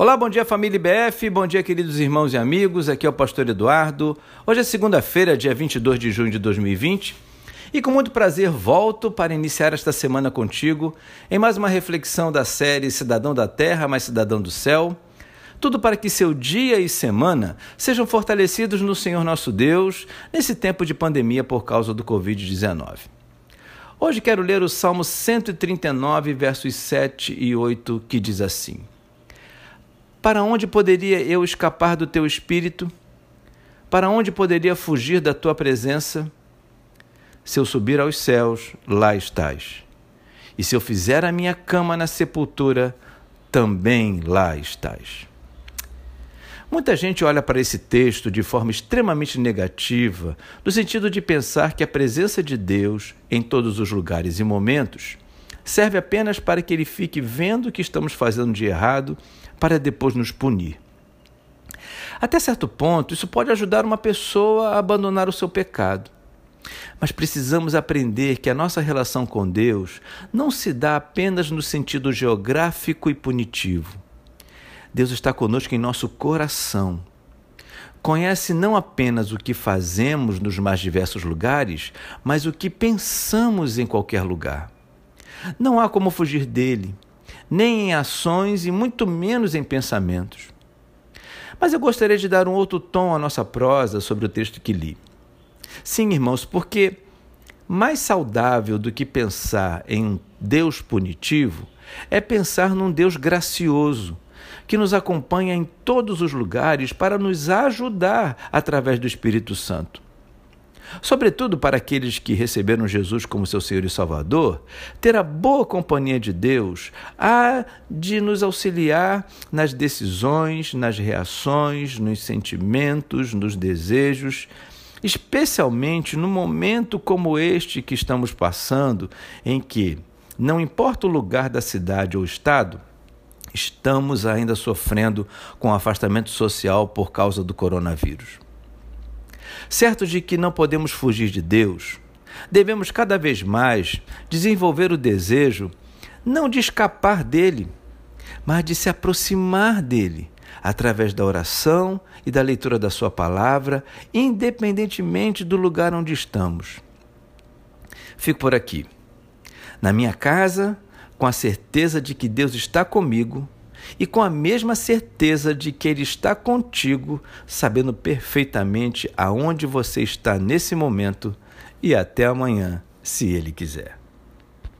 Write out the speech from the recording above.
Olá, bom dia família IBF, bom dia queridos irmãos e amigos, aqui é o pastor Eduardo. Hoje é segunda-feira, dia 22 de junho de 2020 e com muito prazer volto para iniciar esta semana contigo em mais uma reflexão da série Cidadão da Terra, mais Cidadão do Céu. Tudo para que seu dia e semana sejam fortalecidos no Senhor nosso Deus nesse tempo de pandemia por causa do Covid-19. Hoje quero ler o Salmo 139, versos 7 e 8, que diz assim: para onde poderia eu escapar do teu espírito? Para onde poderia fugir da tua presença? Se eu subir aos céus, lá estás. E se eu fizer a minha cama na sepultura, também lá estás. Muita gente olha para esse texto de forma extremamente negativa, no sentido de pensar que a presença de Deus em todos os lugares e momentos serve apenas para que ele fique vendo o que estamos fazendo de errado para depois nos punir. Até certo ponto, isso pode ajudar uma pessoa a abandonar o seu pecado. Mas precisamos aprender que a nossa relação com Deus não se dá apenas no sentido geográfico e punitivo. Deus está conosco em nosso coração. Conhece não apenas o que fazemos nos mais diversos lugares, mas o que pensamos em qualquer lugar. Não há como fugir dele nem em ações e muito menos em pensamentos. Mas eu gostaria de dar um outro tom à nossa prosa sobre o texto que li. Sim, irmãos, porque mais saudável do que pensar em um Deus punitivo é pensar num Deus gracioso, que nos acompanha em todos os lugares para nos ajudar através do Espírito Santo. Sobretudo para aqueles que receberam Jesus como seu Senhor e Salvador, ter a boa companhia de Deus há de nos auxiliar nas decisões, nas reações, nos sentimentos, nos desejos, especialmente no momento como este que estamos passando, em que, não importa o lugar da cidade ou estado, estamos ainda sofrendo com afastamento social por causa do coronavírus. Certos de que não podemos fugir de Deus, devemos cada vez mais desenvolver o desejo não de escapar dele, mas de se aproximar dele através da oração e da leitura da Sua palavra, independentemente do lugar onde estamos. Fico por aqui, na minha casa, com a certeza de que Deus está comigo e com a mesma certeza de que Ele está contigo, sabendo perfeitamente aonde você está nesse momento e até amanhã, se Ele quiser.